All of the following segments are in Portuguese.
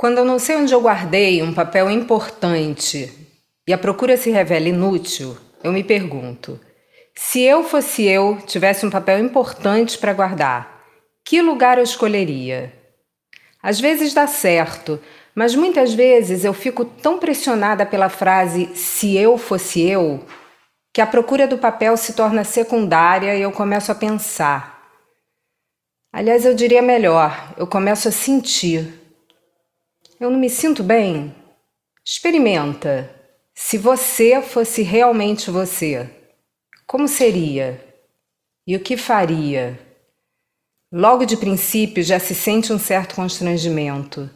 Quando eu não sei onde eu guardei um papel importante e a procura se revela inútil, eu me pergunto: se eu fosse eu, tivesse um papel importante para guardar, que lugar eu escolheria? Às vezes dá certo, mas muitas vezes eu fico tão pressionada pela frase se eu fosse eu, que a procura do papel se torna secundária e eu começo a pensar. Aliás, eu diria melhor, eu começo a sentir. Eu não me sinto bem? Experimenta. Se você fosse realmente você, como seria? E o que faria? Logo de princípio já se sente um certo constrangimento.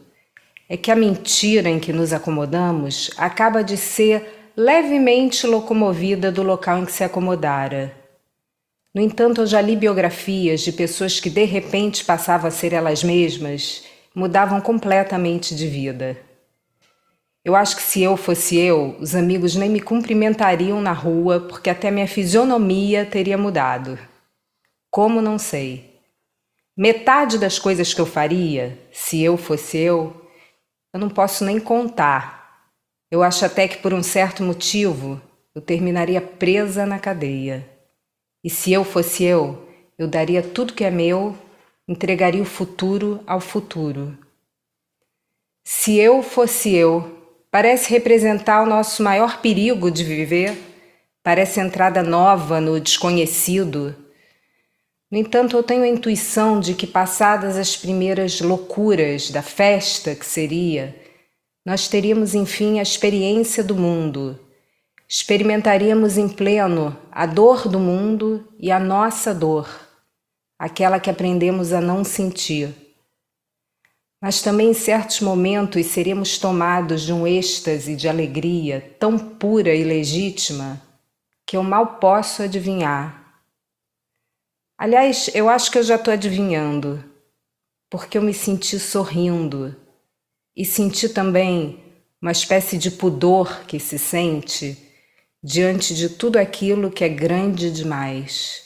É que a mentira em que nos acomodamos acaba de ser levemente locomovida do local em que se acomodara. No entanto, eu já li biografias de pessoas que de repente passavam a ser elas mesmas mudavam completamente de vida. Eu acho que se eu fosse eu, os amigos nem me cumprimentariam na rua porque até minha fisionomia teria mudado. Como não sei. Metade das coisas que eu faria, se eu fosse eu, eu não posso nem contar. Eu acho até que por um certo motivo eu terminaria presa na cadeia. E se eu fosse eu, eu daria tudo que é meu entregaria o futuro ao futuro. Se eu fosse eu, parece representar o nosso maior perigo de viver, parece entrada nova no desconhecido. No entanto, eu tenho a intuição de que, passadas as primeiras loucuras da festa que seria, nós teríamos enfim a experiência do mundo. Experimentaríamos em pleno a dor do mundo e a nossa dor aquela que aprendemos a não sentir. Mas também em certos momentos seremos tomados de um êxtase de alegria tão pura e legítima que eu mal posso adivinhar. Aliás, eu acho que eu já estou adivinhando, porque eu me senti sorrindo e senti também uma espécie de pudor que se sente diante de tudo aquilo que é grande demais.